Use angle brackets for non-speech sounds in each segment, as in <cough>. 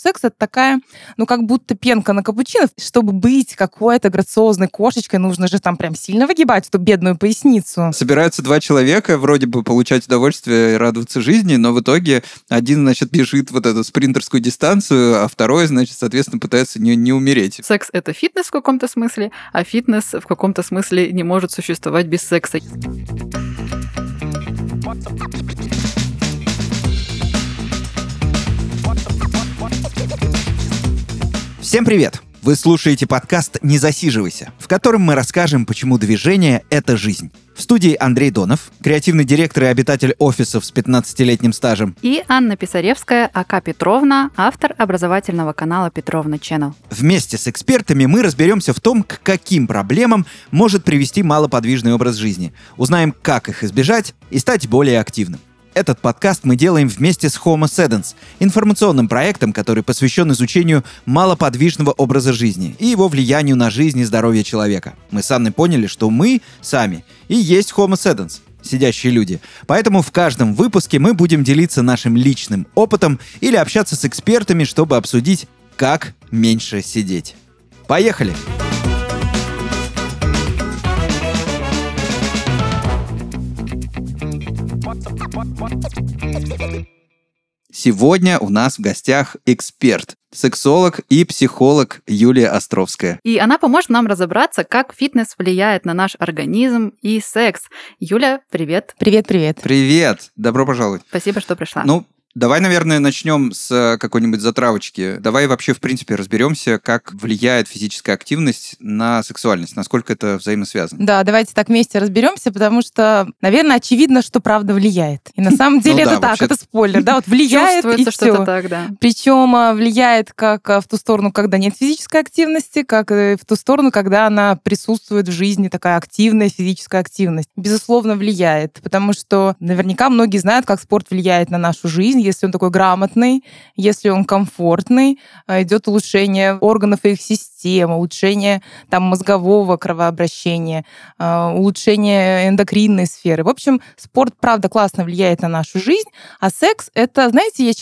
секс это такая, ну, как будто пенка на капучино. Чтобы быть какой-то грациозной кошечкой, нужно же там прям сильно выгибать эту бедную поясницу. Собираются два человека, вроде бы получать удовольствие и радоваться жизни, но в итоге один, значит, бежит вот эту спринтерскую дистанцию, а второй, значит, соответственно, пытается не, не умереть. Секс — это фитнес в каком-то смысле, а фитнес в каком-то смысле не может существовать без секса. Всем привет! Вы слушаете подкаст «Не засиживайся», в котором мы расскажем, почему движение — это жизнь. В студии Андрей Донов, креативный директор и обитатель офисов с 15-летним стажем. И Анна Писаревская, АК Петровна, автор образовательного канала Петровна Channel. Вместе с экспертами мы разберемся в том, к каким проблемам может привести малоподвижный образ жизни. Узнаем, как их избежать и стать более активным. Этот подкаст мы делаем вместе с Homo Sedens, информационным проектом, который посвящен изучению малоподвижного образа жизни и его влиянию на жизнь и здоровье человека. Мы с Анной поняли, что мы сами и есть Homo Sedens, сидящие люди. Поэтому в каждом выпуске мы будем делиться нашим личным опытом или общаться с экспертами, чтобы обсудить, как меньше сидеть. Поехали! Сегодня у нас в гостях эксперт, сексолог и психолог Юлия Островская. И она поможет нам разобраться, как фитнес влияет на наш организм и секс. Юля, привет. Привет-привет. Привет! Добро пожаловать. Спасибо, что пришла. Ну, Давай, наверное, начнем с э, какой-нибудь затравочки. Давай вообще, в принципе, разберемся, как влияет физическая активность на сексуальность, насколько это взаимосвязано. Да, давайте так вместе разберемся, потому что, наверное, очевидно, что правда влияет. И на самом <laughs> деле Ну это да, так, это спойлер, да, вот <laughs> влияет и все. это. Причем а, влияет как а, в ту сторону, когда нет физической активности, как и в ту сторону, когда она присутствует в жизни, такая активная физическая активность. Безусловно, влияет, потому что наверняка многие знают, как спорт влияет на нашу жизнь, если он такой грамотный, если он комфортный, а, идет улучшение органов и их систем, улучшение там мозгового кровообращения, а, улучшение эндокринной сферы. В общем, спорт, правда, классно влияет на нашу жизнь, а секс — это, знаете, я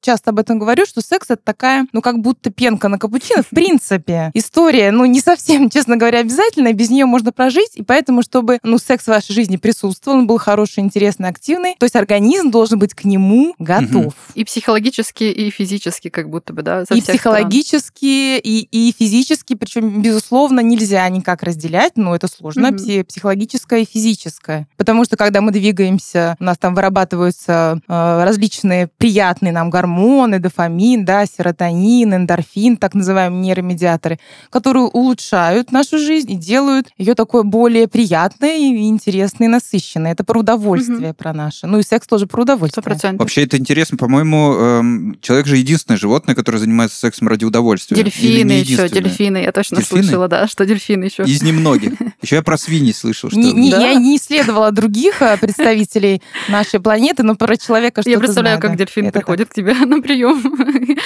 часто об этом говорю, что секс — это такая, ну, как будто пенка на капучино. В принципе, история, ну, не совсем, <laughs> честно говоря, обязательная, без нее можно прожить, и поэтому, чтобы, ну, секс в вашей жизни присутствовал, он был хороший, интересный, активный, то есть организм должен быть к нему готов. И психологически, и физически, как будто бы, да, со И сторон. психологически, и, и физически, причем, безусловно, нельзя никак разделять, но это сложно, пси- психологическое и физическое. Потому что, когда мы двигаемся, у нас там вырабатываются э, различные приятные нам гормоны, дофамин, да, серотонин, эндорфин, так называемые нейромедиаторы, которые улучшают нашу жизнь и делают ее такой более приятной, и интересной, и насыщенной. Это про удовольствие, про наше. Ну и секс тоже про удовольствие. процентов. Вообще это интересно, по-моему, эм, человек же единственное животное, которое занимается сексом ради удовольствия. Дельфины еще, дельфины. Я точно Дельфины? слышала, да, что дельфины еще. Из немногих. <laughs> Еще я про свиньи слышал, что... Не- не- Да. Я не исследовала других э, представителей нашей планеты, но про человека что-то Я представляю, знаю, как да. дельфин Это так. приходит к тебе <laughs> на прием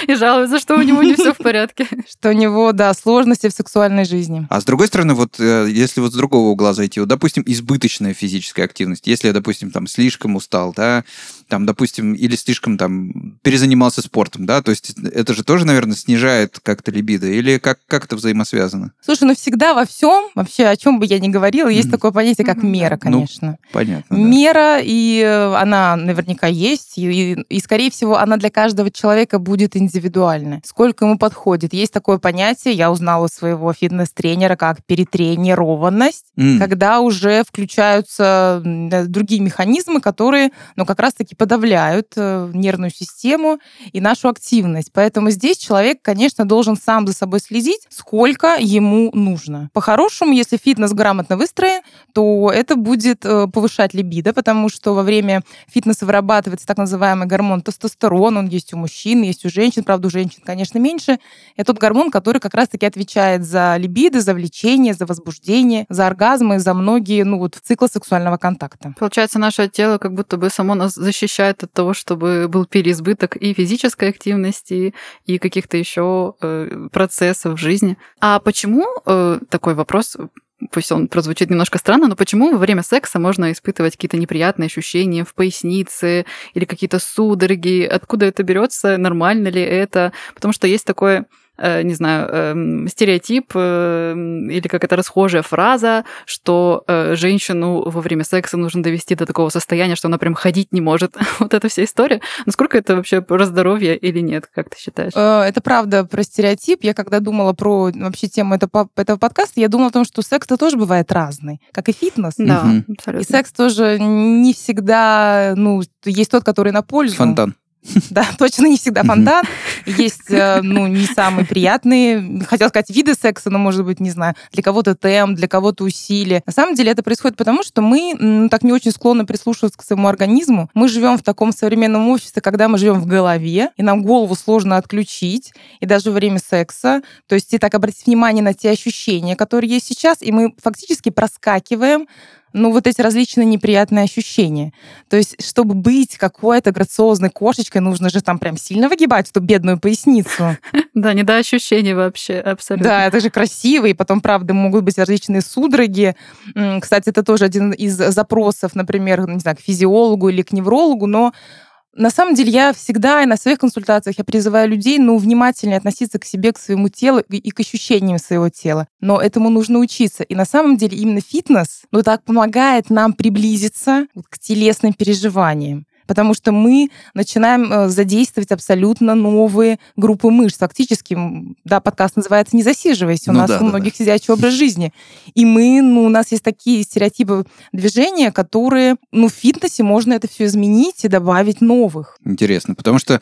<laughs> и жалуется, что у него не все в порядке. Что у него, да, сложности в сексуальной жизни. А с другой стороны, вот э, если вот с другого угла зайти, вот, допустим, избыточная физическая активность, если я, допустим, там слишком устал, да, там, допустим, или слишком там перезанимался спортом, да, то есть это же тоже, наверное, снижает как-то либидо, или как, как это взаимосвязано? Слушай, ну всегда во всем, вообще о чем бы я ни говорила, есть Мгм. такое понятие, как Мгм, мера, Ну, конечно. Понятно. да. Мера, и э, она наверняка есть, и, и, скорее всего, она для каждого человека будет индивидуальна. Сколько ему подходит. Есть такое понятие, я узнала у своего фитнес-тренера, как перетренированность, М. когда уже включаются другие механизмы, которые, ну, как раз-таки подавляют э, нервную систему и нашу активность. Поэтому здесь человек, конечно, должен сам за собой следить, сколько ему нужно. По-хорошему, если фитнес грамотно выстроен, то это будет э, повышать либидо, потому что во время фитнеса вырабатывается так называемый гормон тестостерон, он есть у мужчин, есть у женщин, правда, у женщин, конечно, меньше. Это тот гормон, который как раз-таки отвечает за либидо, за влечение, за возбуждение, за оргазмы, за многие, ну вот, циклы сексуального контакта. Получается, наше тело как будто бы само нас защищает защищает от того, чтобы был переизбыток и физической активности, и каких-то еще э, процессов в жизни. А почему э, такой вопрос? Пусть он прозвучит немножко странно, но почему во время секса можно испытывать какие-то неприятные ощущения в пояснице или какие-то судороги? Откуда это берется? Нормально ли это? Потому что есть такое не знаю, эм, стереотип э, или какая-то расхожая фраза, что э, женщину во время секса нужно довести до такого состояния, что она прям ходить не может. <laughs> вот эта вся история. Насколько это вообще про здоровье или нет, как ты считаешь? Это правда про стереотип. Я когда думала про вообще тему этого, этого подкаста, я думала о том, что секс-то тоже бывает разный, как и фитнес. Да, абсолютно. И секс тоже не всегда, ну, есть тот, который на пользу. Фонтан. <laughs> Да, точно не всегда фонтан. Есть, э, ну, не самые приятные, хотел сказать, виды секса, но, может быть, не знаю, для кого-то темп, для кого-то усилие. На самом деле это происходит потому, что мы ну, так не очень склонны прислушиваться к своему организму. Мы живем в таком современном обществе, когда мы живем в голове, и нам голову сложно отключить, и даже во время секса. То есть и так обратить внимание на те ощущения, которые есть сейчас, и мы фактически проскакиваем ну, вот эти различные неприятные ощущения. То есть, чтобы быть какой-то грациозной кошечкой, нужно же там прям сильно выгибать эту бедную поясницу. <laughs> Да, не до ощущений вообще, абсолютно. Да, это же красиво, и потом, правда, могут быть различные судороги. Кстати, это тоже один из запросов, например, не знаю, к физиологу или к неврологу, но на самом деле я всегда и на своих консультациях я призываю людей, ну, внимательнее относиться к себе, к своему телу и к ощущениям своего тела. Но этому нужно учиться. И на самом деле именно фитнес, ну, так помогает нам приблизиться к телесным переживаниям потому что мы начинаем э, задействовать абсолютно новые группы мышц. Фактически, да, подкаст называется «Не засиживайся», у ну, нас да, у многих да. сидячий образ жизни. И мы, ну, у нас есть такие стереотипы движения, которые, ну, в фитнесе можно это все изменить и добавить новых. Интересно, потому что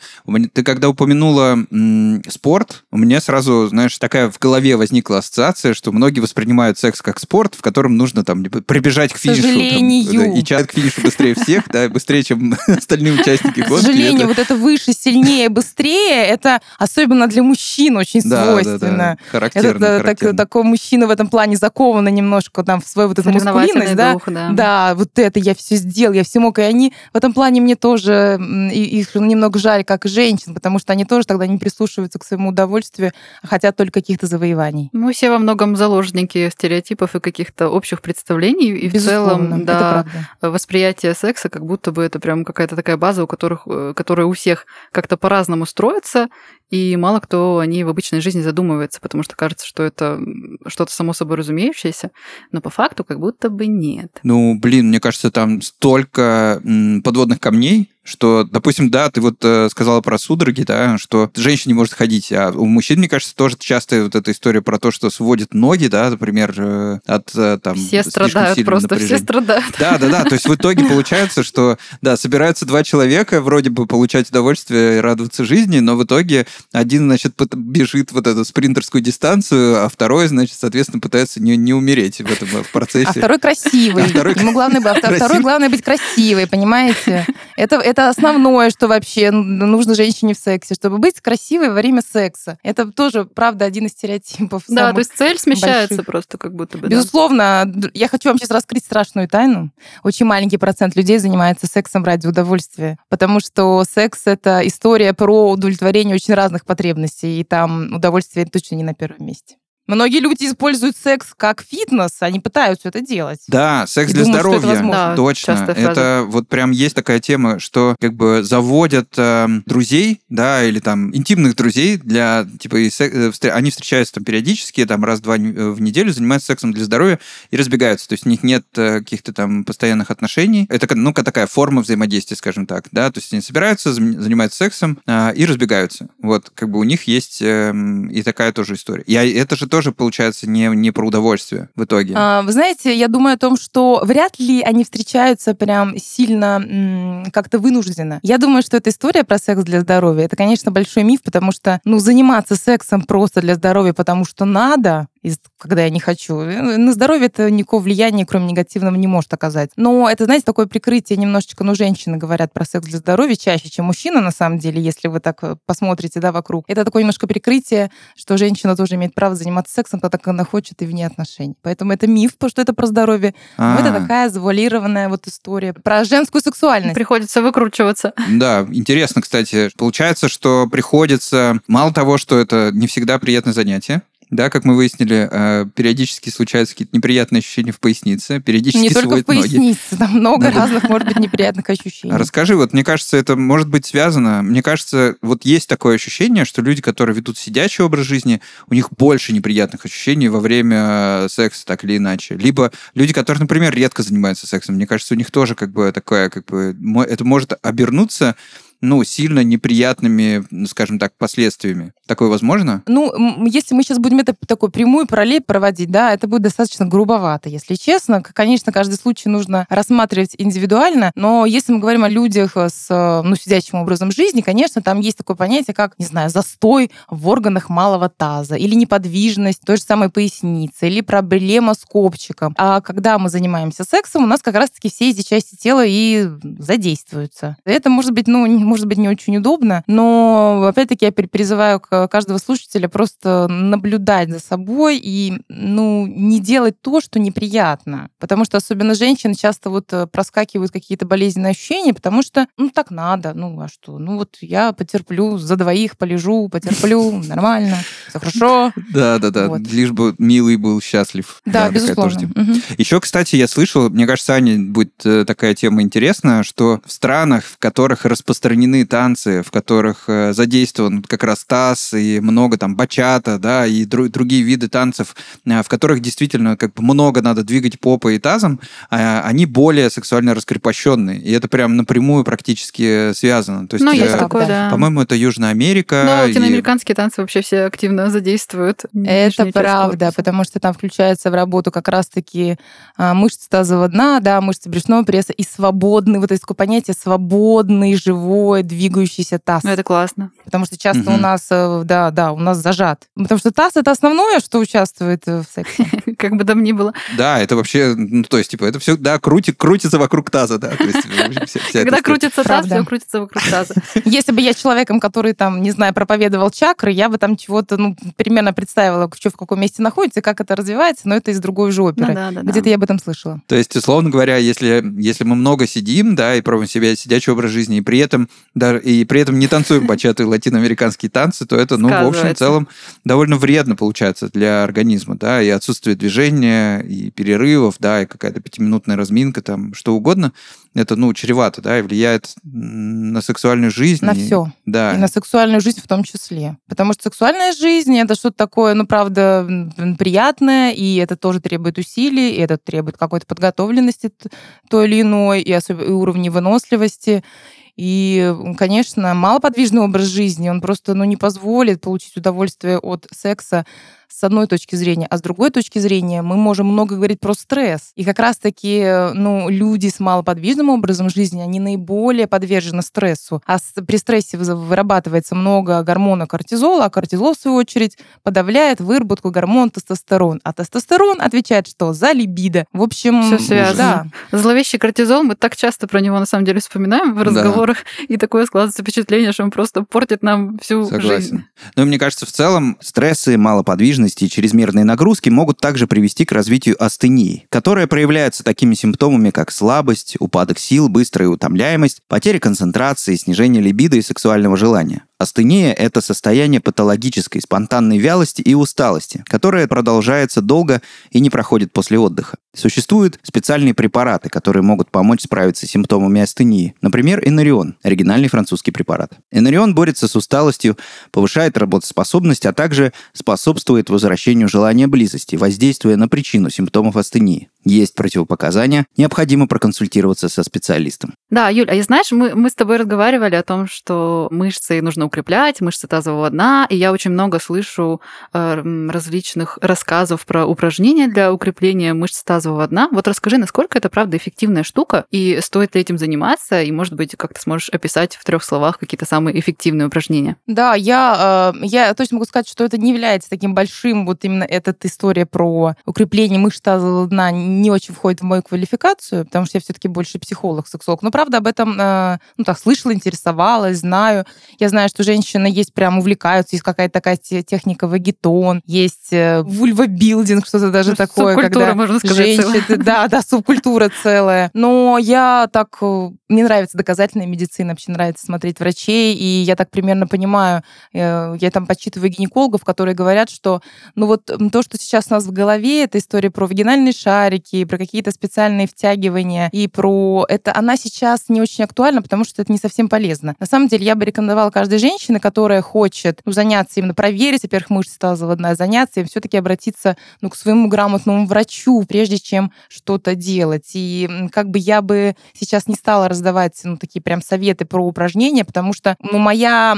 ты когда упомянула м, спорт, у меня сразу, знаешь, такая в голове возникла ассоциация, что многие воспринимают секс как спорт, в котором нужно там прибежать к финишу. К сожалению. Там, да, и чат к финишу быстрее всех, да, быстрее, чем <laughs> остальные участники гонки. К сожалению, вот это выше, сильнее, быстрее, это особенно для мужчин очень свойственно. Характерно, это такой мужчина в этом плане закован немножко там в свою вот эту мускулинность, да? Да, вот это я все сделал, я все мог. И они в этом плане мне тоже, их немного жаль, как женщин, потому что они тоже тогда не прислушиваются к своему удовольствию, а хотят только каких-то завоеваний. Мы все во многом заложники стереотипов и каких-то общих представлений, и в целом, да, восприятие секса, как будто бы это прям какая-то какая-то такая база, у которых, э, которая у всех как-то по-разному строится, и мало кто о ней в обычной жизни задумывается, потому что кажется, что это что-то само собой разумеющееся, но по факту как будто бы нет. Ну, блин, мне кажется, там столько подводных камней, что, допустим, да, ты вот э, сказала про судороги, да, что женщина не может ходить, а у мужчин, мне кажется, тоже часто вот эта история про то, что сводит ноги, да, например, э, от э, там... Все страдают просто, напряжения. все страдают. Да, да, да, то есть в итоге <laughs> получается, что, да, собираются два человека вроде бы получать удовольствие и радоваться жизни, но в итоге один, значит, бежит вот эту спринтерскую дистанцию, а второй, значит, соответственно, пытается не, не умереть в этом в процессе. А второй красивый. А второй... Ему главное, а второй главное быть красивой, понимаете? Это, это основное, что вообще нужно женщине в сексе, чтобы быть красивой во время секса. Это тоже, правда, один из стереотипов. Да, то есть цель смещается больших. просто как будто бы. Безусловно. Да. Я хочу вам сейчас раскрыть страшную тайну. Очень маленький процент людей занимается сексом ради удовольствия, потому что секс — это история про удовлетворение очень разных потребностей, и там удовольствие точно не на первом месте. Многие люди используют секс как фитнес, они пытаются это делать. Да, секс и для думают, здоровья. Да, Точно. Это вот прям есть такая тема, что как бы заводят э, друзей, да, или там интимных друзей для типа и сек... Э, они встречаются там периодически, там раз-два э, в неделю занимаются сексом для здоровья и разбегаются. То есть у них нет э, каких-то там постоянных отношений. Это ну такая форма взаимодействия, скажем так, да. То есть они собираются, занимаются сексом э, и разбегаются. Вот как бы у них есть э, и такая тоже история. И это же тоже, получается, не, не про удовольствие в итоге. А, вы знаете, я думаю о том, что вряд ли они встречаются прям сильно как-то вынужденно. Я думаю, что эта история про секс для здоровья, это, конечно, большой миф, потому что, ну, заниматься сексом просто для здоровья, потому что надо, из- когда я не хочу. Э, На здоровье это никакого влияния, кроме негативного, не может оказать. Но это, знаете, такое прикрытие немножечко, ну, женщины говорят про секс для здоровья чаще, чем мужчина, на самом деле, если вы так э, посмотрите, да, вокруг. Это такое немножко прикрытие, что женщина тоже имеет право заниматься сексом, то так она хочет и вне отношений. Поэтому это миф, потому что это про здоровье. Но это такая завуалированная вот история про женскую сексуальность. Приходится выкручиваться. Да, интересно, кстати. Получается, что приходится... Мало того, что это не всегда приятное занятие, да, как мы выяснили, э, периодически случаются какие-то неприятные ощущения в пояснице, периодически Не только в сводят ноги. пояснице, там много Надо- разных, может быть, неприятных ощущений. Расскажи, вот мне кажется, это может быть связано. Мне кажется, вот есть такое ощущение, что люди, которые ведут сидячий образ жизни, у них больше неприятных ощущений во время э, секса, так или иначе. Либо люди, которые, например, редко занимаются сексом, мне кажется, у них тоже как бы такое, как бы, это может обернуться ну, сильно неприятными, скажем так, последствиями. Такое возможно? Ну, если мы сейчас будем это такой прямую параллель проводить, да, это будет достаточно грубовато, если честно. Конечно, каждый случай нужно рассматривать индивидуально, но если мы говорим о людях с, ну, сидячим образом жизни, конечно, там есть такое понятие, как, не знаю, застой в органах малого таза, или неподвижность той же самой поясницы, или проблема с копчиком. А когда мы занимаемся сексом, у нас как раз-таки все эти части тела и задействуются. Это может быть, ну, может быть, не очень удобно, но, опять-таки, я призываю каждого слушателя просто наблюдать за собой и, ну, не делать то, что неприятно. Потому что особенно женщины часто вот э, проскакивают какие-то болезненные ощущения, потому что, ну, так надо, ну, а что? Ну, вот я потерплю, за двоих полежу, потерплю, <laughs> нормально, все хорошо. Да, да, да. Вот. Лишь бы милый был счастлив. Да, безусловно. Еще, кстати, я слышал, мне кажется, Ане будет э, такая тема интересная, что в странах, в которых распространены танцы, в которых э, задействован как раз таз и много там бачата, да, и дру- другие виды танцев, э, в которых действительно как бы много надо двигать попой и тазом, э, они более сексуально раскрепощенные. И это прям напрямую практически связано. То есть, Ну, э, есть правда. такое, да. по-моему, это Южная Америка. И- латиноамериканские танцы вообще все активно задействуют. Это правда, потому что там включается в работу как раз-таки а, мышцы тазового дна, да, мышцы брюшного пресса и свободный, вот есть такое понятие свободный, живой, двигающийся таз. Ну, это классно. Потому что часто у Мгм. нас, э, да, да, у нас зажат. Потому что таз это основное, что участвует э, в сексе. <laughs> Как бы там ни было. Да, это вообще, ну, то есть, типа, это все, да, крути, крутится вокруг таза, да. Когда крутится таз, все крутится вокруг таза. <laughs> Если бы я человеком, который там, не знаю, проповедовал чакры, я бы там чего-то, ну, примерно представила, что в каком месте находится, и как это развивается, но это из другой же Ну оперы. да. Где-то я об этом слышала. То есть, условно говоря, если, если мы много сидим, да, и пробуем себя сидячий образ жизни, и при этом, да, и при этом не танцуем бачаты латиноамериканские танцы, то это, ну, в общем, целом довольно вредно получается для организма, да, и отсутствие движения, и перерывов, да, и какая-то пятиминутная разминка, там, что угодно, это, ну, чревато, да, и влияет на сексуальную жизнь. На и- все. Да. И на сексуальную жизнь в том числе. Потому что сексуальная жизнь это что-то такое, ну, правда, приятное, и это тоже требует усилий, и это требует какой-то подготовленности той или иной, и, особенно и уровня выносливости. И, конечно, малоподвижный образ жизни, он просто ну, не позволит получить удовольствие от секса с одной точки зрения, а с другой точки зрения мы можем много говорить про стресс. И как раз-таки ну, люди с малоподвижным образом жизни, они наиболее подвержены стрессу. А при стрессе вы- вырабатывается много гормона кортизола, а кортизол, в свою очередь, подавляет выработку гормона тестостерон. А тестостерон отвечает что? За либидо. В общем, Всё связано. да. Зловещий кортизол, мы так часто про него на самом деле вспоминаем в Да. разговорах, и такое складывается впечатление, что он просто портит нам всю жизнь. Согласен. Но мне кажется, в целом стрессы, малоподвижность и чрезмерные нагрузки могут также привести к развитию астении, которая проявляется такими симптомами, как слабость, упадок сил, быстрая утомляемость, потеря концентрации, снижение либидо и сексуального желания. Астения – это состояние патологической, спонтанной вялости и усталости, которое продолжается долго и не проходит после отдыха. Существуют специальные препараты, которые могут помочь справиться с симптомами астении. Например, Энарион – оригинальный французский препарат. Энарион борется с усталостью, повышает работоспособность, а также способствует возвращению желания близости, воздействуя на причину симптомов астении. Есть противопоказания, необходимо проконсультироваться со специалистом. Да, Юль, а знаешь, мы, мы с тобой разговаривали о том, что мышцы нужно укреплять, мышцы тазового дна, и я очень много слышу э, различных рассказов про упражнения для укрепления мышц тазового дна. Вот расскажи, насколько это правда эффективная штука, и стоит ли этим заниматься, и, может быть, как ты сможешь описать в трех словах какие-то самые эффективные упражнения? Да, я, э, я точно могу сказать, что это не является таким большим, вот именно эта история про укрепление мышц тазового дна не очень входит в мою квалификацию, потому что я все-таки больше психолог, сексолог. Но правда об этом, э, ну так, слышала, интересовалась, знаю. Я знаю, что женщины есть прям увлекаются, есть какая-то такая техника вагетон, есть э, вульвобилдинг, что-то даже ну, такое. Субкультура, когда можно сказать. Женщины, да, да, субкультура целая. Но я так... Э, мне нравится доказательная медицина, вообще нравится смотреть врачей, и я так примерно понимаю, я там подсчитываю гинекологов, которые говорят, что ну вот то, что сейчас у нас в голове, это история про вагинальные шарики, про какие-то специальные втягивания, и про это, она сейчас не очень актуальна, потому что это не совсем полезно. На самом деле, я бы рекомендовала каждой женщине, которая хочет ну, заняться именно проверить, во-первых, мышцы тазоводная, заняться им все-таки обратиться ну, к своему грамотному врачу, прежде чем что-то делать. И как бы я бы сейчас не стала раздавать ну, такие прям советы про упражнения, потому что ну, моя,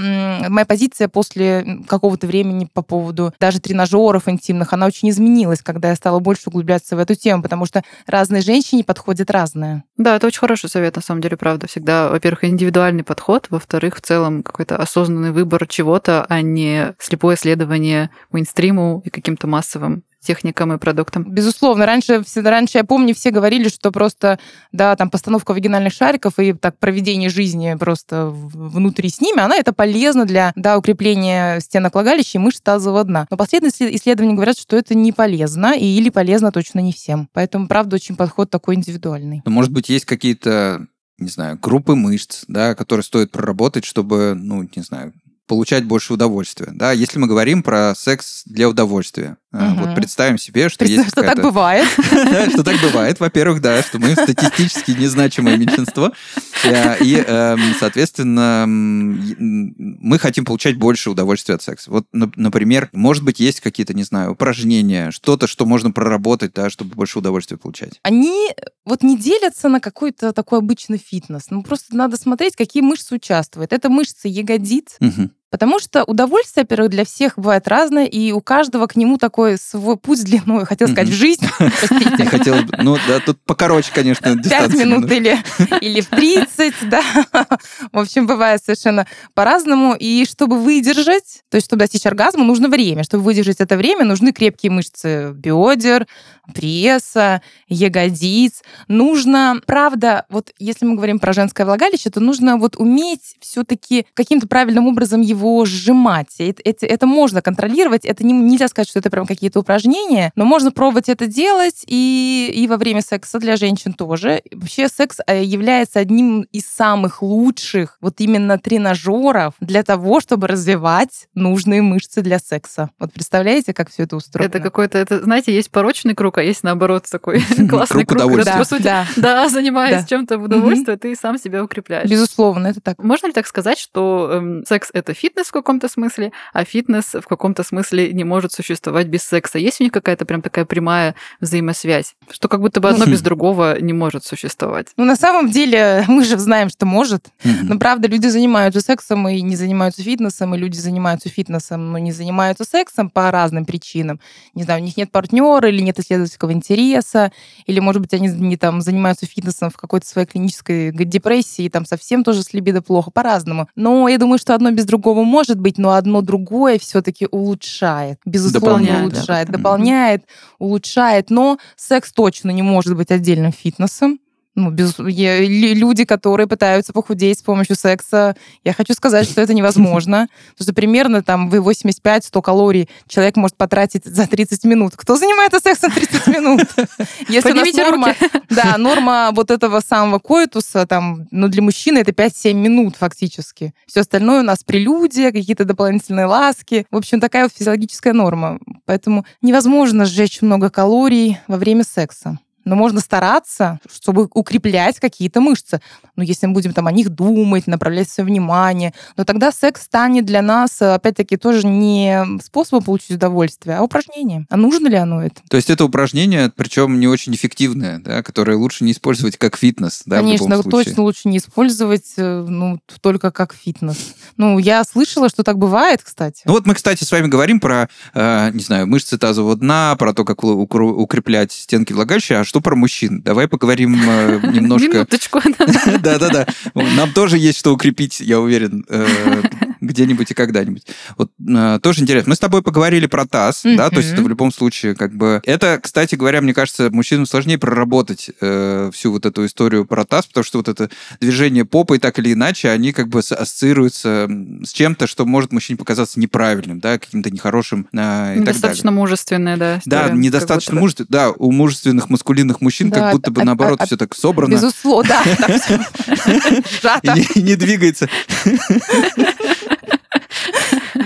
моя позиция после какого-то времени по поводу даже тренажеров интимных, она очень изменилась, когда я стала больше углубляться в эту тему, потому что разные женщине подходят разные. Да, это очень хороший совет, на самом деле, правда. Всегда, во-первых, индивидуальный подход, во-вторых, в целом какой-то осознанный выбор чего-то, а не слепое следование мейнстриму и каким-то массовым техникам и продуктам. Безусловно. Раньше, раньше, я помню, все говорили, что просто, да, там постановка вагинальных шариков и так проведение жизни просто внутри с ними, она это полезно для, да, укрепления стенок влагалища и мышц тазового дна. Но последние исследования говорят, что это не полезно и или полезно точно не всем. Поэтому, правда, очень подход такой индивидуальный. Но, может быть, есть какие-то не знаю, группы мышц, да, которые стоит проработать, чтобы, ну, не знаю, получать больше удовольствия. Да? Если мы говорим про секс для удовольствия, угу. вот представим себе, что Представь, есть что так бывает. <laughs> Что так бывает. Во-первых, да, что мы статистически незначимое меньшинство. И, эм, соответственно, мы хотим получать больше удовольствия от секса. Вот, например, может быть, есть какие-то, не знаю, упражнения, что-то, что можно проработать, да, чтобы больше удовольствия получать. Они вот не делятся на какой-то такой обычный фитнес. Ну, просто надо смотреть, какие мышцы участвуют. Это мышцы ягодиц, угу. Потому что удовольствие, во-первых, для всех бывает разное, и у каждого к нему такой свой путь длиной, хотел сказать, в жизнь. <laughs> Я хотел, ну да, тут покороче, конечно, Пять минут или, или в 30, да. В общем, бывает совершенно по-разному. И чтобы выдержать, то есть чтобы достичь оргазма, нужно время. Чтобы выдержать это время, нужны крепкие мышцы бедер, пресса, ягодиц. Нужно, правда, вот если мы говорим про женское влагалище, то нужно вот уметь все-таки каким-то правильным образом его его сжимать. Это, это, это можно контролировать. Это не, нельзя сказать, что это прям какие-то упражнения, но можно пробовать это делать и, и во время секса для женщин тоже. Вообще секс э, является одним из самых лучших вот именно тренажеров для того, чтобы развивать нужные мышцы для секса. Вот представляете, как все это устроено? Это какой-то, это, знаете, есть порочный круг, а есть наоборот такой <laughs> классный круг, по сути, да, <laughs> занимаясь чем-то в удовольствие, ты сам себя укрепляешь. Безусловно, это так. Можно ли так сказать, что эм, секс это фит фитнес в каком-то смысле, а фитнес в каком-то смысле не может существовать без секса. Есть у них какая-то прям такая прямая взаимосвязь, что как будто бы одно без другого не может существовать. Ну, на самом деле, <laughs> мы же знаем, что может. Но, правда, люди занимаются сексом и не занимаются фитнесом, и люди занимаются фитнесом, но не занимаются сексом по разным причинам. Не знаю, у них нет партнера или нет исследовательского интереса, или, может быть, они не там занимаются фитнесом в какой-то своей клинической депрессии, и там совсем тоже с либидо плохо, по-разному. Но я думаю, что одно без другого может быть, но одно другое все-таки улучшает. Безусловно, дополняет, улучшает. Да. Дополняет, улучшает. Но секс точно не может быть отдельным фитнесом ну, без, я, люди, которые пытаются похудеть с помощью секса, я хочу сказать, что это невозможно. <laughs> Потому что примерно там вы 85-100 калорий человек может потратить за 30 минут. Кто занимается сексом 30 минут? <laughs> Если у нас норма, да, норма вот этого самого коитуса, там, ну, для мужчины это 5-7 минут фактически. Все остальное у нас прелюдия, какие-то дополнительные ласки. В общем, такая вот физиологическая норма. Поэтому невозможно сжечь много калорий во время секса. Но можно стараться, чтобы укреплять какие-то мышцы. Ну, если мы будем там о них думать, направлять свое внимание, но тогда секс станет для нас, опять-таки, тоже не способом получить удовольствие, а упражнением. А нужно ли оно это? То есть это упражнение, причем не очень эффективное, да, которое лучше не использовать как фитнес, да, Конечно, точно лучше не использовать, э, ну, только как фитнес. Ну, я слышала, что так бывает, кстати. Ну вот мы, кстати, с вами говорим про, э, не знаю, мышцы тазового дна, про то, как укреплять стенки влагалища, а что про мужчин? Давай поговорим э, <laughs> немножко... Минуточку. <laughs> Да-да-да. Нам тоже есть что укрепить, я уверен, э, где-нибудь и когда-нибудь. Вот э, тоже интересно. Мы с тобой поговорили про таз, да, то есть это в любом случае как бы... Это, кстати говоря, мне кажется, мужчинам сложнее проработать всю вот эту историю про таз, потому что вот это движение попой так или иначе, они как бы ассоциируются с чем-то, что может мужчине показаться неправильным, да, каким-то нехорошим э, и Недостаточно мужественное, да. Да, недостаточно мужественное. Да, у мужественных маскулинных мужчин да, как будто бы наоборот все так собрано. Безусловно, да. <laughs> <laughs> И не двигается. <laughs>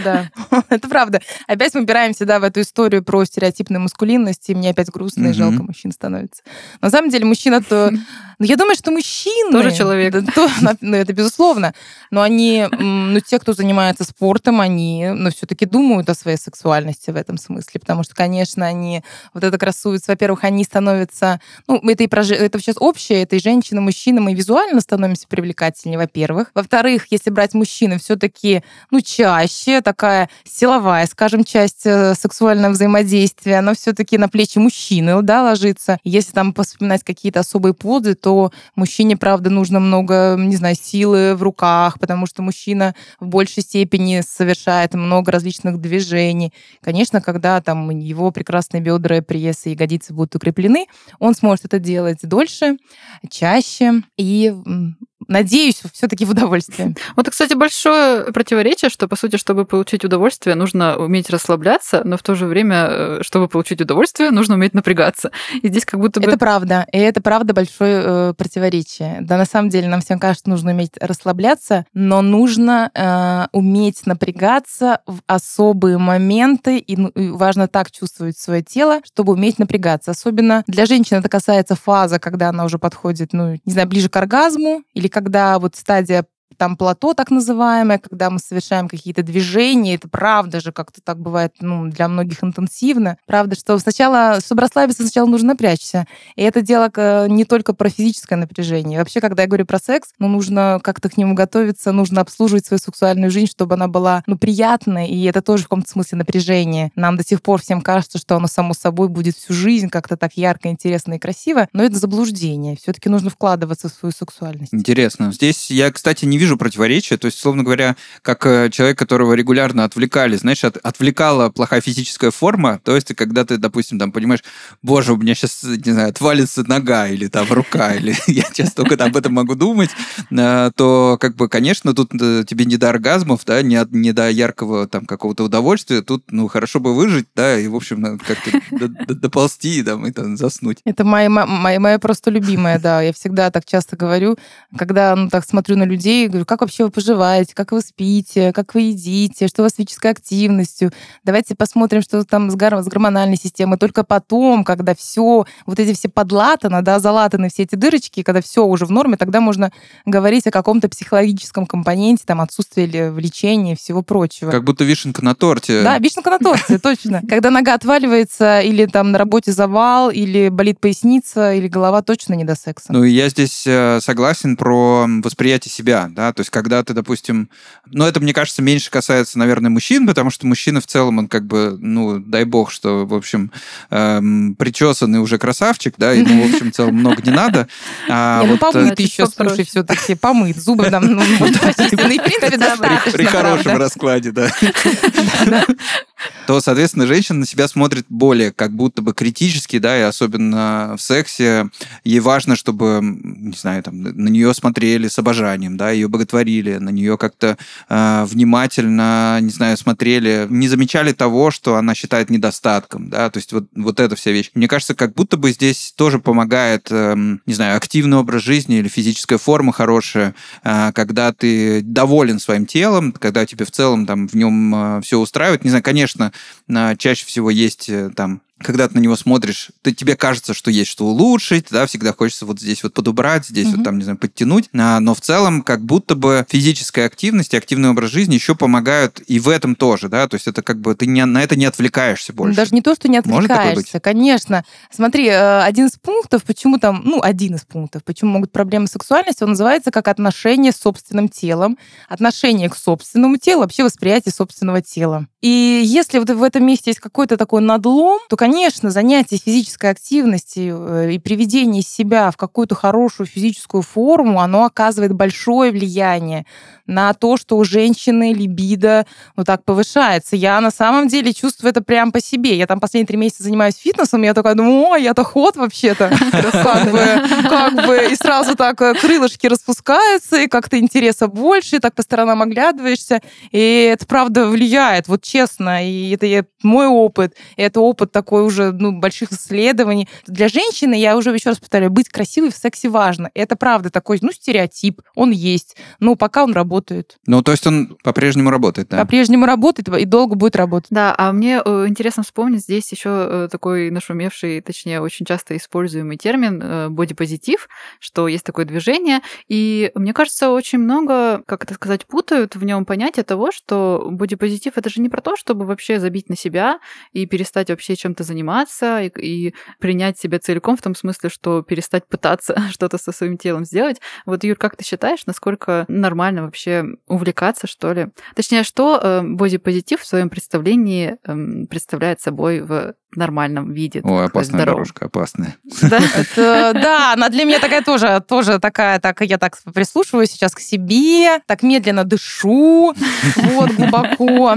Да, <laughs> это правда. Опять мы упираемся, да, в эту историю про стереотипную маскулинность, и мне опять грустно и жалко мужчин становится. На самом деле мужчина то <laughs> ну, я думаю, что мужчины... Тоже человек. Да, то, <laughs> ну, это безусловно. Но они, ну, те, кто занимается спортом, они, ну, все-таки думают о своей сексуальности в этом смысле. Потому что, конечно, они вот это красуются. Во-первых, они становятся... Ну, это, и прож... это сейчас общее, это и женщины, мужчины. Мы визуально становимся привлекательнее, во-первых. Во-вторых, если брать мужчины, все-таки, ну, чаще такая силовая, скажем, часть э, сексуального взаимодействия, она все-таки на плечи мужчины, да, ложится. Если там вспоминать какие-то особые позы, что мужчине, правда, нужно много, не знаю, силы в руках, потому что мужчина в большей степени совершает много различных движений. Конечно, когда там его прекрасные бедра, прессы ягодицы будут укреплены, он сможет это делать дольше, чаще и надеюсь, все-таки в удовольствие. Вот, кстати, большое противоречие, что, по сути, чтобы получить удовольствие, нужно уметь расслабляться, но в то же время, э, чтобы получить удовольствие, нужно уметь напрягаться. И здесь как будто бы... Это правда. И это правда большое э, противоречие. Да, на самом деле, нам всем кажется, нужно уметь расслабляться, но нужно э, уметь напрягаться в особые моменты, и, ну, и важно так чувствовать свое тело, чтобы уметь напрягаться. Особенно для женщин это касается фаза, когда она уже подходит, ну, не знаю, ближе к оргазму, или когда вот стадия там плато так называемое, когда мы совершаем какие-то движения, это правда же как-то так бывает ну, для многих интенсивно. Правда, что сначала, чтобы расслабиться, сначала нужно напрячься. И это дело не только про физическое напряжение. Вообще, когда я говорю про секс, ну, нужно как-то к нему готовиться, нужно обслуживать свою сексуальную жизнь, чтобы она была, ну, приятной, и это тоже в каком-то смысле напряжение. Нам до сих пор всем кажется, что оно само собой будет всю жизнь как-то так ярко, интересно и красиво, но это заблуждение. Все-таки нужно вкладываться в свою сексуальность. Интересно. Здесь я, кстати, не вижу вижу противоречия. То есть, словно говоря, как э, человек, которого регулярно отвлекали, знаешь, от, отвлекала плохая физическая форма, то есть, когда ты, допустим, там понимаешь, боже, у меня сейчас, не знаю, отвалится нога или там рука, <laughs> или я часто только об этом могу думать, э, то, как бы, конечно, тут э, тебе не до оргазмов, да, не, не до яркого там какого-то удовольствия, тут, ну, хорошо бы выжить, да, и, в общем, как-то доползти, там, и там заснуть. Это моя, моя, моя просто любимая, да, я всегда так часто говорю, когда, ну, так смотрю на людей, говорю, как вообще вы поживаете, как вы спите, как вы едите, что у вас с физической активностью. Давайте посмотрим, что там с, гор- с гормональной системой. Только потом, когда все, вот эти все подлатаны, да, залатаны все эти дырочки, когда все уже в норме, тогда можно говорить о каком-то психологическом компоненте, там, отсутствии влечения и всего прочего. Как будто вишенка на торте. Да, вишенка на торте, <laughs> точно. Когда нога отваливается, или там на работе завал, или болит поясница, или голова, точно не до секса. Ну, я здесь э, согласен про восприятие себя, да, то есть когда ты, допустим... Ну, это, мне кажется, меньше касается, наверное, мужчин, потому что мужчина в целом, он как бы, ну, дай бог, что, в общем, эм, причесанный уже красавчик, да, ему, в общем, в целом много не надо. А не, ну, вот, помыт еще, слушай, все-таки помыт. Зубы там, ну, При хорошем раскладе, да то, соответственно, женщина на себя смотрит более как будто бы критически, да, и особенно в сексе ей важно, чтобы, не знаю, там, на нее смотрели с обожанием, да, ее боготворили, на нее как-то э, внимательно, не знаю, смотрели, не замечали того, что она считает недостатком, да, то есть вот, вот эта вся вещь. Мне кажется, как будто бы здесь тоже помогает, э, не знаю, активный образ жизни или физическая форма хорошая, э, когда ты доволен своим телом, когда тебе в целом там в нем э, все устраивает. Не знаю, конечно, чаще всего есть э, там когда ты на него смотришь, ты, тебе кажется, что есть что улучшить, да, всегда хочется вот здесь вот подубрать, здесь вот там, не знаю, подтянуть, а, но в целом как будто бы физическая активность и активный образ жизни еще помогают и в этом тоже, да, то есть это как бы ты не, на это не отвлекаешься больше. Даже не то, что не отвлекаешься, конечно. Смотри, э, один из пунктов, почему там, ну, один из пунктов, почему могут проблемы сексуальности, он называется как отношение с собственным телом, отношение к собственному телу, вообще восприятие собственного тела. И если вот в этом месте есть какой-то такой надлом, то, конечно, занятие физической активностью э, и приведение себя в какую-то хорошую физическую форму, оно оказывает большое влияние на то, что у женщины либидо вот так повышается. Я на самом деле чувствую это прям по себе. Я там последние три месяца занимаюсь фитнесом, я такая думаю, ой, я-то ход вообще-то. Как бы, как бы, и сразу так э, крылышки распускаются, и как-то интереса больше, и так по сторонам оглядываешься. И это правда влияет, вот честно. И это мой опыт, это опыт такой уже ну, больших исследований. Для женщины, я уже еще раз повторяю, быть красивой в сексе важно. И это правда такой, ну, стереотип, он есть. Но пока он работает. Ну, то есть он по-прежнему работает, да? По-прежнему работает и долго будет работать. Да, а мне э, интересно вспомнить здесь еще э, такой нашумевший, точнее, очень часто используемый термин э, бодипозитив, что есть такое движение. И мне кажется, очень много, как это сказать, путают в нем понятие того, что бодипозитив это же не про то, чтобы вообще забить на себя и перестать вообще чем-то заниматься и, и принять себя целиком в том смысле, что перестать пытаться <laughs> что-то со своим телом сделать. Вот, Юр, как ты считаешь, насколько нормально вообще увлекаться, что ли? Точнее, что э, бодипозитив в своем представлении э, представляет собой в нормальном виде. Ой, опасная здоровом. дорожка, опасная. Да? <laughs> Это, да, она для меня такая тоже, тоже такая, так я так прислушиваюсь сейчас к себе, так медленно дышу, вот, глубоко.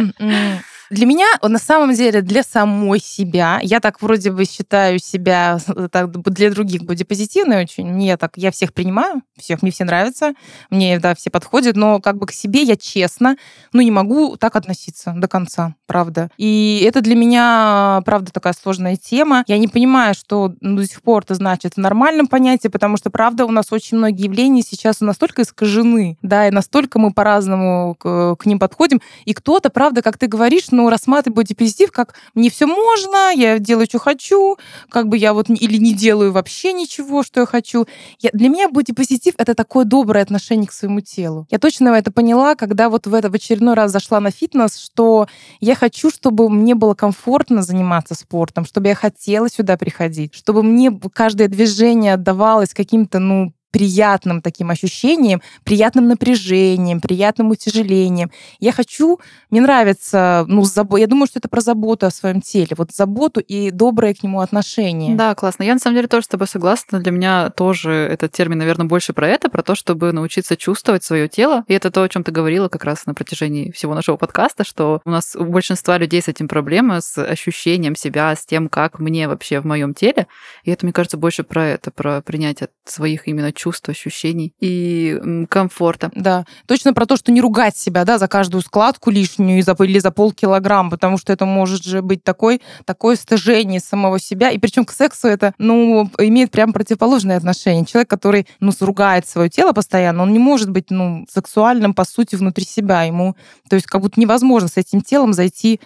Для меня, на самом деле, для самой себя, я так вроде бы считаю себя так, для других бодипозитивной очень. Мне так, я всех принимаю, всех, мне все нравятся, мне, да, все подходят, но как бы к себе я честно, ну, не могу так относиться до конца, правда. И это для меня, правда, такая сложная тема. Я не понимаю, что ну, до сих пор это значит в нормальном понятии, потому что, правда, у нас очень многие явления сейчас настолько искажены, да, и настолько мы по-разному к, к ним подходим. И кто-то, правда, как ты говоришь, ну, рассматривать бодипозитив как мне все можно, я делаю, что хочу, как бы я вот или не делаю вообще ничего, что я хочу. Я, для меня бодипозитив — это такое доброе отношение к своему телу. Я точно это поняла, когда вот в, это, в очередной раз зашла на фитнес, что я хочу, чтобы мне было комфортно заниматься спортом, чтобы я хотела сюда приходить, чтобы мне каждое движение отдавалось каким-то, ну, приятным таким ощущением, приятным напряжением, приятным утяжелением. Я хочу, мне нравится, ну, забо... я думаю, что это про заботу о своем теле, вот заботу и доброе к нему отношение. Да, классно. Я на самом деле тоже с тобой согласна. Для меня тоже этот термин, наверное, больше про это, про то, чтобы научиться чувствовать свое тело. И это то, о чем ты говорила как раз на протяжении всего нашего подкаста, что у нас у большинства людей с этим проблемы, с ощущением себя, с тем, как мне вообще в моем теле. И это, мне кажется, больше про это, про принятие своих именно чувств, ощущений и комфорта. Да, точно про то, что не ругать себя, да, за каждую складку лишнюю или за, полкилограмма, потому что это может же быть такой, такое стыжение самого себя. И причем к сексу это, ну, имеет прям противоположное отношение. Человек, который, ну, ругает свое тело постоянно, он не может быть, ну, сексуальным, по сути, внутри себя. Ему, то есть как будто невозможно с этим телом зайти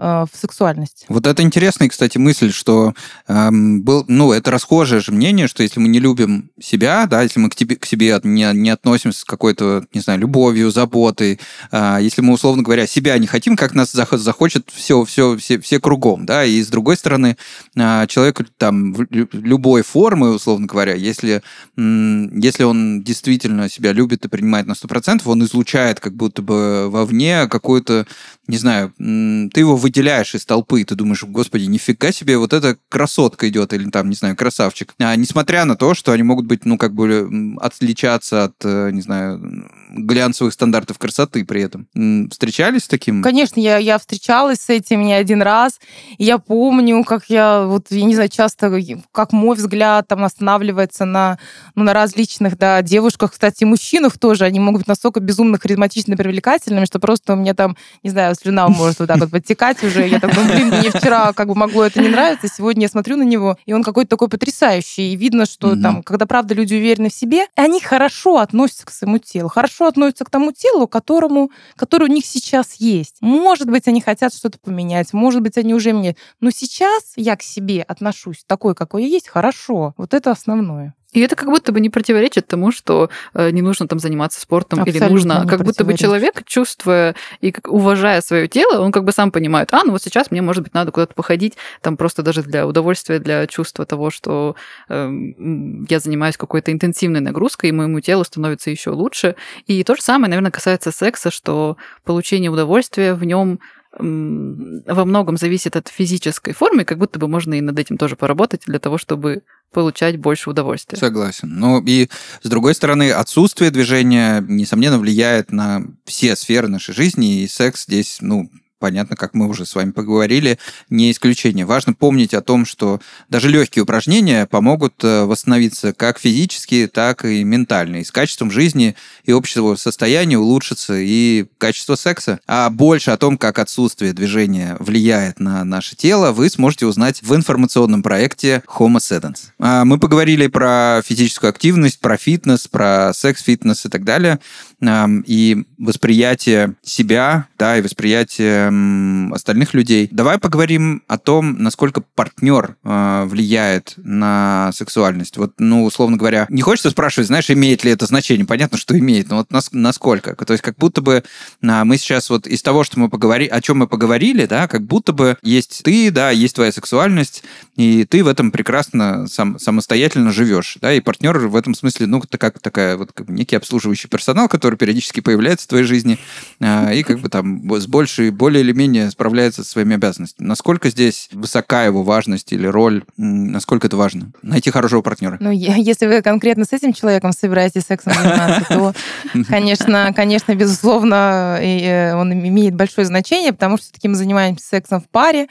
в сексуальность. Вот это интересная, кстати, мысль, что эм, был, ну, это расхожее же мнение, что если мы не любим себя, да, если мы к, тебе, к себе не, не относимся с какой-то, не знаю, любовью, заботой, э, если мы, условно говоря, себя не хотим, как нас захочет все, все, все, все кругом, да, и с другой стороны, э, человек там любой формы, условно говоря, если, э, если он действительно себя любит и принимает на 100%, он излучает как будто бы вовне какую-то, не знаю, ты его выделяешь из толпы, ты думаешь, господи, нифига себе, вот эта красотка идет, или там, не знаю, красавчик. А, несмотря на то, что они могут быть, ну, как бы отличаться от, э, не знаю, глянцевых стандартов красоты при этом. Встречались с таким? Конечно, я, я встречалась с этим не один раз. И я помню, как я, вот, я не знаю, часто, как мой взгляд там останавливается на, ну, на различных, да, девушках, кстати, и мужчинах тоже. Они могут быть настолько безумно харизматичны и привлекательными, что просто у меня там, не знаю, слюна может вот так вот подтекать. уже. Я так думаю, блин, мне вчера как бы могло это не нравиться, сегодня я смотрю на него, и он какой-то такой потрясающий. И видно, что там, когда правда люди уверены в себе, они хорошо относятся к своему телу, хорошо относятся к тому телу, которому, который у них сейчас есть. Может быть, они хотят что-то поменять, может быть, они уже мне... Но сейчас я к себе отношусь такой, какой я есть, хорошо. Вот это основное. И это как будто бы не противоречит тому, что э, не нужно там заниматься спортом или Абсолютно нужно, не как будто бы человек, чувствуя и уважая свое тело, он как бы сам понимает, а, ну вот сейчас мне, может быть, надо куда-то походить, там просто даже для удовольствия, для чувства того, что эм, я занимаюсь какой-то интенсивной нагрузкой, и моему телу становится еще лучше. И то же самое, наверное, касается секса, что получение удовольствия в нем во многом зависит от физической формы, как будто бы можно и над этим тоже поработать для того, чтобы получать больше удовольствия. Согласен. Ну и с другой стороны, отсутствие движения, несомненно, влияет на все сферы нашей жизни, и секс здесь, ну, понятно, как мы уже с вами поговорили, не исключение. Важно помнить о том, что даже легкие упражнения помогут э, восстановиться как физически, так и ментально. И с качеством жизни и общего состояния улучшится и качество секса. А больше о том, как отсутствие движения влияет на наше тело, вы сможете узнать в информационном проекте Homo Sedens. А, Мы поговорили про физическую активность, про фитнес, про секс-фитнес и так далее. И восприятие себя, да, и восприятие остальных людей. Давай поговорим о том, насколько партнер э, влияет на сексуальность. Вот, ну, условно говоря, не хочется спрашивать, знаешь, имеет ли это значение. Понятно, что имеет, но вот нас- насколько. То есть как будто бы а, мы сейчас вот из того, что мы поговорили, о чем мы поговорили, да, как будто бы есть ты, да, есть твоя сексуальность, и ты в этом прекрасно сам, самостоятельно живешь, да, и партнер в этом смысле, ну, это как такая вот как некий обслуживающий персонал, который периодически появляется в твоей жизни а, и как бы там с большей, более или менее справляется со своими обязанностями. Насколько здесь высока его важность или роль, насколько это важно? Найти хорошего партнера. Ну, если вы конкретно с этим человеком собираетесь сексом заниматься, то, <laughs> конечно, конечно, безусловно, э, он имеет большое значение, потому что все-таки мы занимаемся сексом в паре,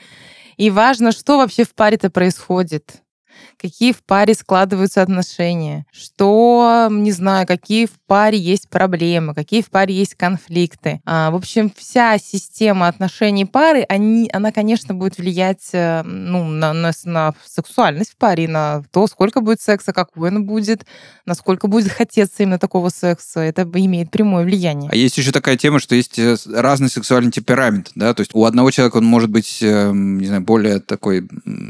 и важно, что вообще в паре-то происходит какие в паре складываются отношения, что, не знаю, какие в паре есть проблемы, какие в паре есть конфликты. А, в общем, вся система отношений пары, они, она, конечно, будет влиять э, ну, на, на, на сексуальность в паре, на то, сколько будет секса, какой он будет, насколько будет хотеться именно такого секса. Это имеет прямое влияние. А есть еще такая тема, что есть э, разный сексуальный темперамент, да, то есть у одного человека он может быть, эм, не знаю, более такой,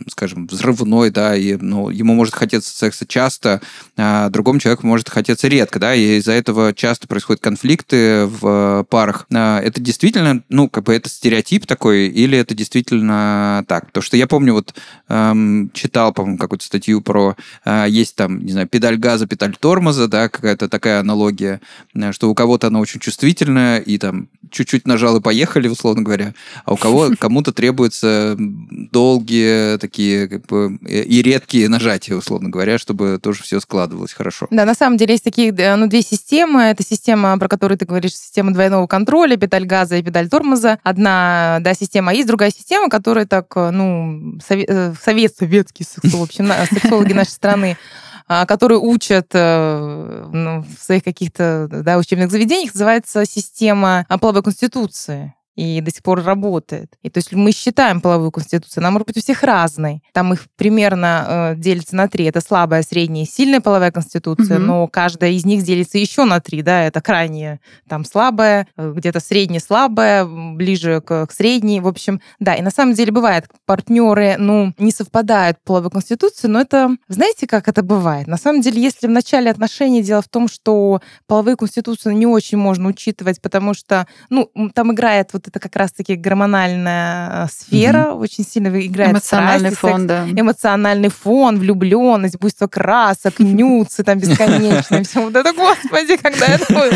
скажем, взрывной, да, и ну, ему может хотеться секса часто, а другому человеку может хотеться редко, да, и из-за этого часто происходят конфликты в э, парах. А, Это действительно, ну, как бы это стереотип такой, или это действительно так? Потому что я помню, вот эм, читал, по-моему, какую-то статью про а, есть там, не знаю, педаль газа, педаль тормоза, да, какая-то такая аналогия, э, что у кого-то она очень чувствительная, и там чуть-чуть нажал и поехали, условно говоря, а у кого <laughs> кому-то требуются долгие такие как бы э, и редкие нажатия, условно говоря, чтобы тоже все складывалось хорошо. Да, на самом деле есть такие, э, ну, две системы. Это система, про которую ты говоришь, система двойного контроля, педаль газа и педаль тормоза. Одна, да, система, а есть другая система, которая так, э, ну, сове- э, совет, советский сексолог, в общем, <laughs> сексологи нашей страны, а, которые учат ну, в своих каких-то да, учебных заведениях, называется система половой конституции и до сих пор работает. И то есть мы считаем половую конституцию, она может быть у всех разной. Там их примерно э, делится на три. Это слабая, средняя и сильная половая конституция, Мгм. но каждая из них делится еще на три, да, это крайне там слабая, э, где-то средне слабая, ближе к, к средней, в общем, да. И на самом деле бывает, партнеры, ну, не совпадают по половой конституции, но это, знаете, как это бывает? На самом деле, если в начале отношений дело в том, что половые конституции не очень можно учитывать, потому что, ну, там играет вот это как раз-таки гормональная э, сфера, очень сильно играет Эмоциональный страсть и секс фон, да. эмоциональный фон, влюбленность, буйство красок, <laughs> нюцы там бесконечные, все вот это, господи, когда думаю.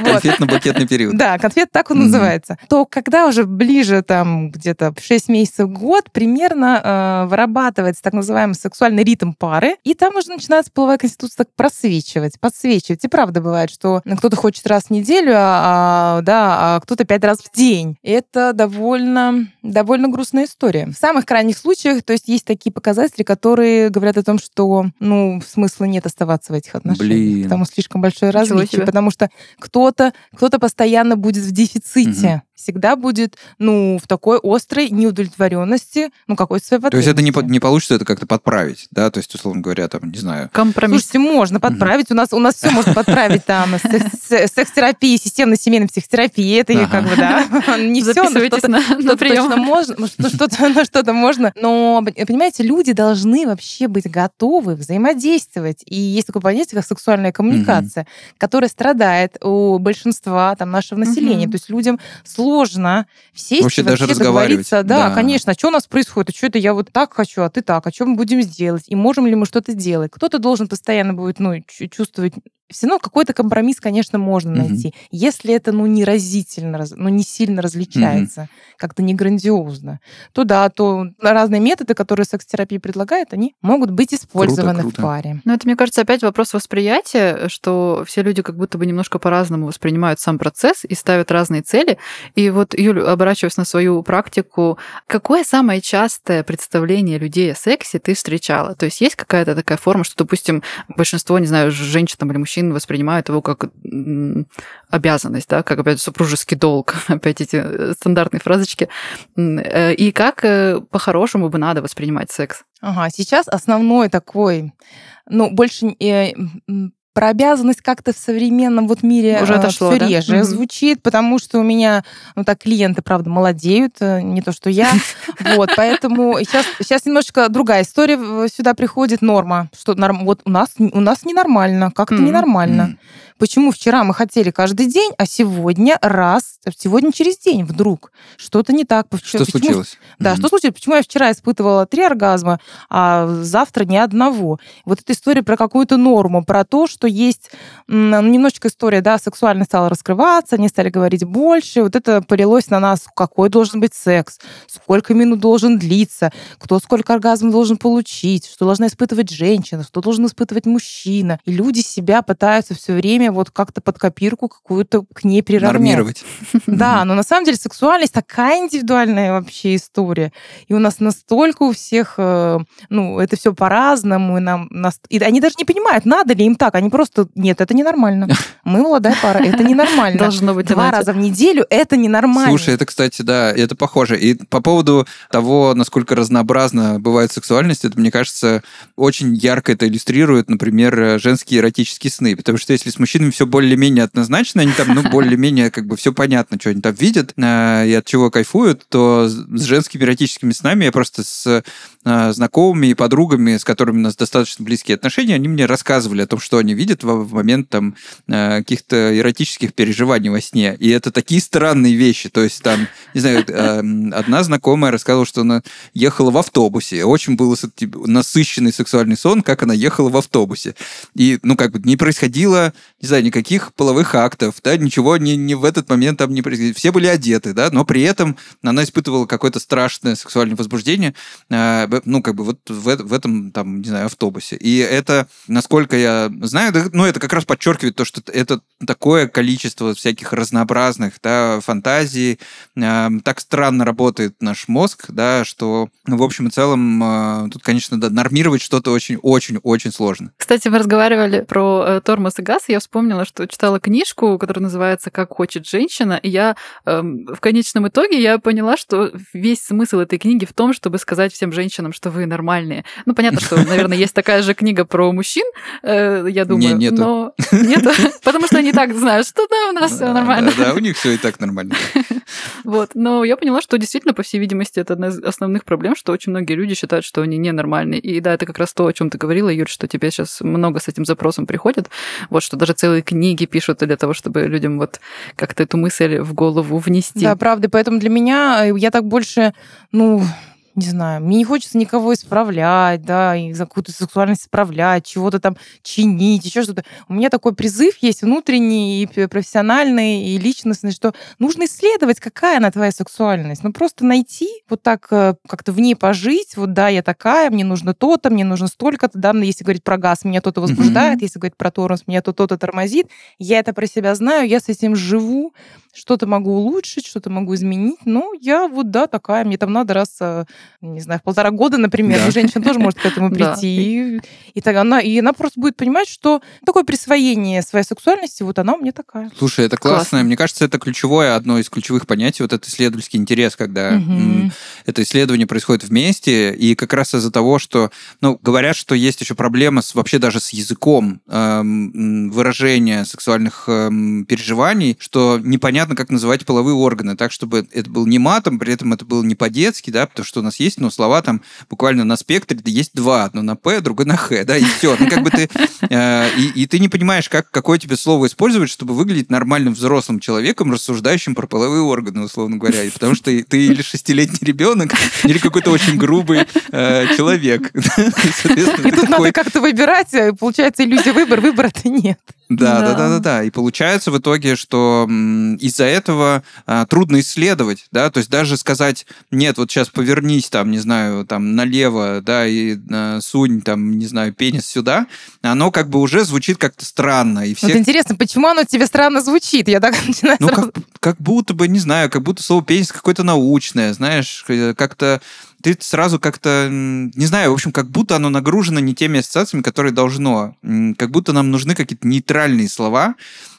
Вот. Конфетно-букетный период. Да, конфет так он называется. То когда уже ближе там где-то 6 месяцев, год, примерно э, вырабатывается так называемый сексуальный ритм пары, и там уже начинается половая конституция так просвечивать, подсвечивать. И правда бывает, что кто-то хочет раз в неделю, а, а, да, а кто-то пять раз в день. Это довольно, довольно грустная история. В самых крайних случаях, то есть есть такие показатели, которые говорят о том, что, ну, смысла нет оставаться в этих отношениях, Блин. потому слишком большое различие, потому что кто-то кто-то постоянно будет в дефиците. Всегда будет, ну, в такой острой неудовлетворенности, ну, какой-то своей То есть это не, не получится это как-то подправить, да? То есть, условно говоря, там, не знаю. Компромисс. Слушайте, можно подправить. У нас, у нас все можно подправить там. Секс-терапия, системной семейной психотерапии. Это ага. как бы, да, <laughs> не все, но что-то, на, на прием. точно можно, ну, что-то, <laughs> на что-то можно. Но, понимаете, люди должны вообще быть готовы взаимодействовать. И есть такое понятие, как сексуальная коммуникация, угу. которая страдает у большинства там, нашего населения. Угу. То есть людям сложно сесть вообще, вообще даже разговаривать. Да, да, конечно. А что у нас происходит? А что это я вот так хочу, а ты так? А что мы будем сделать? И можем ли мы что-то делать? Кто-то должен постоянно будет ну, чувствовать все равно какой-то компромисс, конечно, можно mm-hmm. найти. Если это, ну, не разительно, ну, не сильно различается, mm-hmm. как-то не грандиозно, то да, то разные методы, которые секс-терапия предлагает, они могут быть использованы круто, круто. в паре. Но это, мне кажется, опять вопрос восприятия, что все люди как будто бы немножко по-разному воспринимают сам процесс и ставят разные цели. И вот, Юль, оборачиваясь на свою практику, какое самое частое представление людей о сексе ты встречала? То есть есть какая-то такая форма, что, допустим, большинство, не знаю, женщин там, или мужчин мужчин воспринимают его как обязанность, да, как опять супружеский долг, <laughs> опять эти э, стандартные фразочки. Э, и как э, по-хорошему бы надо воспринимать секс? Ага, сейчас основной такой, ну, больше про обязанность как-то в современном вот мире уже отошло, все да? реже угу. звучит, потому что у меня, ну так, клиенты, правда, молодеют, не то что я. <laughs> Вот, поэтому сейчас, сейчас немножечко другая история сюда приходит, норма, что норм, вот у нас, у нас ненормально, как-то ненормально. Почему вчера мы хотели каждый день, а сегодня раз, сегодня через день вдруг? Что-то не так. Что Почему? случилось? Да, mm-hmm. что случилось? Почему я вчера испытывала три оргазма, а завтра ни одного? Вот эта история про какую-то норму, про то, что есть ну, немножечко история, да, сексуальность стала раскрываться, они стали говорить больше. Вот это полилось на нас, какой должен быть секс, сколько минут должен длиться, кто сколько оргазмов должен получить, что должна испытывать женщина, что должен испытывать мужчина. И люди себя пытаются все время время вот как-то под копирку какую-то к ней приравнять. Нормировать. <laughs> Да, но на самом деле сексуальность такая индивидуальная вообще история. И у нас настолько у всех, э, ну, это все по-разному, и нам... Нас... И они даже не понимают, надо ли им так. Они просто, нет, это ненормально. Мы молодая пара, это ненормально. Должно быть Два раза в неделю это ненормально. Слушай, это, кстати, да, это похоже. И по поводу того, насколько разнообразно бывает сексуальность, это, мне кажется, очень ярко это иллюстрирует, например, женские эротические сны. Потому что если с мужчинами все более-менее однозначно, они там, ну, <laughs> более-менее как бы все понятно, что они там видят э, и от чего кайфуют, то с женскими эротическими снами я просто с э, знакомыми и подругами, с которыми у нас достаточно близкие отношения, они мне рассказывали о том, что они видят в, в момент там э, каких-то эротических переживаний во сне. И это такие странные вещи. То есть там, не знаю, э, одна знакомая рассказывала, что она ехала в автобусе. Очень был типа, насыщенный сексуальный сон, как она ехала в автобусе. И, ну, как бы не происходило не знаю, никаких половых актов, да, ничего не, не в этот момент там не происходило. Все были одеты, да, но при этом она испытывала какое-то страшное сексуальное возбуждение, э, ну, как бы вот в, в этом, там, не знаю, автобусе. И это, насколько я знаю, ну, это как раз подчеркивает то, что это такое количество всяких разнообразных, да, фантазий, э, так странно работает наш мозг, да, что, ну, в общем и целом, э, тут, конечно, да, нормировать что-то очень-очень-очень сложно. Кстати, мы разговаривали про э, тормоз и газ, я вспомнила, что читала книжку, которая называется «Как хочет женщина», и я эм, в конечном итоге я поняла, что весь смысл этой книги в том, чтобы сказать всем женщинам, что вы нормальные. Ну, понятно, что, наверное, есть такая же книга про мужчин, э, я думаю, не, нету. но нету, <laughs> потому что они так знают, что да, у нас все нормально. Да, у них все и так нормально. <laughs> Вот, но я поняла, что действительно, по всей видимости, это одна из основных проблем, что очень многие люди считают, что они ненормальные. И да, это как раз то, о чем ты говорила, Юрий, что тебе сейчас много с этим запросом приходит, вот, что даже целые книги пишут для того, чтобы людям вот как-то эту мысль в голову внести. Да, правда. Поэтому для меня э, я так больше, ну, не знаю, мне не хочется никого исправлять, да, и за какую-то сексуальность исправлять, чего-то там чинить, еще что-то. У меня такой призыв есть внутренний, и профессиональный, и личностный, что нужно исследовать, какая она твоя сексуальность. Ну, просто найти, вот так э, как-то в ней пожить, вот да, я такая, мне нужно то-то, мне нужно столько-то, да, если говорить про газ, меня то-то возбуждает, mm-hmm. если говорить про тормоз, меня то-то тормозит. Я это про себя знаю, я с этим живу, что-то могу улучшить, что-то могу изменить, но я вот, да, такая, мне там надо раз э, не знаю, в полтора года, например, Да. но женщина тоже может к этому <laughs> Да. прийти. И, и тогда она, и она просто будет понимать, что такое присвоение своей сексуальности, вот она у меня такая. Слушай, это классно. Классно. Мне кажется, это ключевое, одно из ключевых понятий, вот этот исследовательский интерес, когда это исследование происходит вместе, и как раз из-за того, что, ну, говорят, что есть еще проблема с, вообще даже с языком эм, выражения сексуальных эм, переживаний, что непонятно, как называть половые органы, так, чтобы это был не матом, при этом это было не по-детски, да, потому что у нас есть, ну, слова там буквально на спектре, есть два, одно на П, другое на Х, да, и все. Ну, как бы ты... <laughs> э, и, и ты не понимаешь, как, какое тебе слово использовать, чтобы выглядеть нормальным взрослым человеком, рассуждающим про половые органы, условно говоря. Потому что ты или шестилетний ребенок, или какой-то очень грубый э, человек. <laughs> И тут надо как-то выбирать, и получается иллюзия выбор, выбора-то нет. Да, да, Да. да, да. И получается в итоге, что из-за этого а, трудно исследовать, да, то есть даже сказать, нет, вот сейчас повернись там, не знаю, там налево, да, и а, сунь там, не знаю, пенис сюда, оно как бы уже звучит как-то странно. И все Вот интересно, почему оно тебе странно звучит? Я так <laughs> начинаю ну, сразу... как, как будто бы, не знаю, как будто слово пенис какое-то научное, знаешь, э, как-то ты сразу как-то, не знаю, в общем, как будто оно нагружено не теми ассоциациями, которые должно. Как будто нам нужны какие-то нейтральные слова,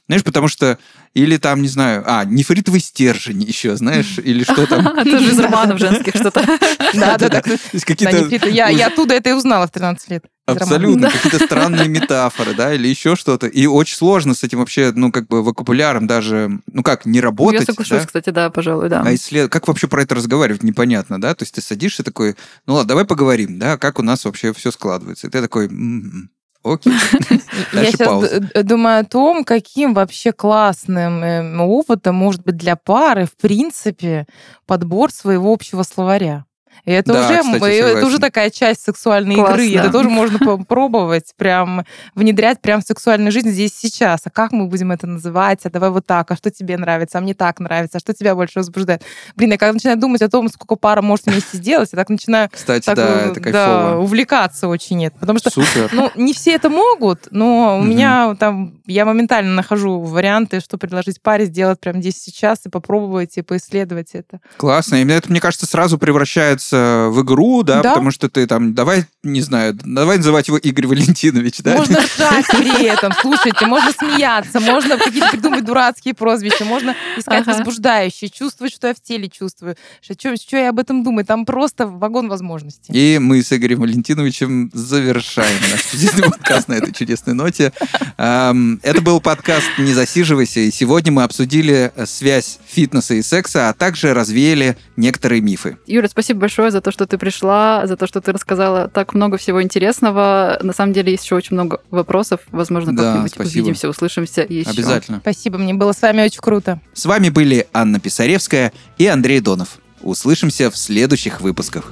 знаешь, потому что, или там, не знаю, а, нефритовый стержень еще, знаешь, или что там. <laughs> Тоже из романов женских что-то. <laughs> Да, да, да. То есть Да, какие-то нефритовый. Я я оттуда это и узнала в 13 лет. Абсолютно, какие-то странные метафоры, да, или еще что-то. И очень сложно с этим вообще, ну, как бы вокабуляром даже, ну как, не Я работать, соглашусь, да? кстати, да, пожалуй, да. А исслед... как вообще про это разговаривать, непонятно, да? То есть ты садишься такой, ну ладно, давай поговорим, да, как у нас вообще все складывается. И ты такой, «М-м, окей. <laughs> Я сейчас пауза. думаю о том, каким вообще классным эм, опытом может быть для пары, в принципе, подбор своего общего словаря. И это, Да, уже, кстати, это уже такая часть сексуальной Класс, игры. да. Это тоже <laughs> можно попробовать, прям внедрять прям в сексуальную жизнь здесь сейчас. А как мы будем это называть? А давай вот так. А что тебе нравится? А мне так нравится. А что тебя больше возбуждает? Блин, я когда начинаю думать о том, сколько пара может вместе сделать, я так начинаю Кстати, так, да, э, это да, увлекаться очень нет. Потому что Супер. ну, не все это могут, но у Мгм. меня там, я моментально нахожу варианты, что предложить паре сделать прямо здесь сейчас и попробовать и поисследовать это. Классно. И это, мне кажется, сразу превращается в игру, да, Да. потому что ты там, давай, не знаю, давай называть его Игорь Валентинович, да? Можно <laughs> ржать при этом, слушайте, можно смеяться, можно какие-то придумать дурацкие прозвища, можно искать Ага. возбуждающие, чувствовать, что я в теле чувствую, что, что, что я об этом думаю. Там просто вагон возможностей. И мы с Игорем Валентиновичем завершаем наш чудесный подкаст на этой чудесной ноте. Это был подкаст «Не засиживайся», и сегодня мы обсудили э, связь фитнеса и секса, а также развеяли некоторые мифы. Юля, спасибо большое большое за то, что ты пришла, за то, что ты рассказала так много всего интересного. На самом деле есть еще очень много вопросов. Возможно, да, как-нибудь спасибо. увидимся, услышимся еще. Обязательно. Спасибо, мне было с вами очень круто. С вами были Анна Писаревская и Андрей Донов. Услышимся в следующих выпусках.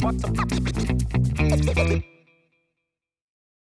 What the fuck?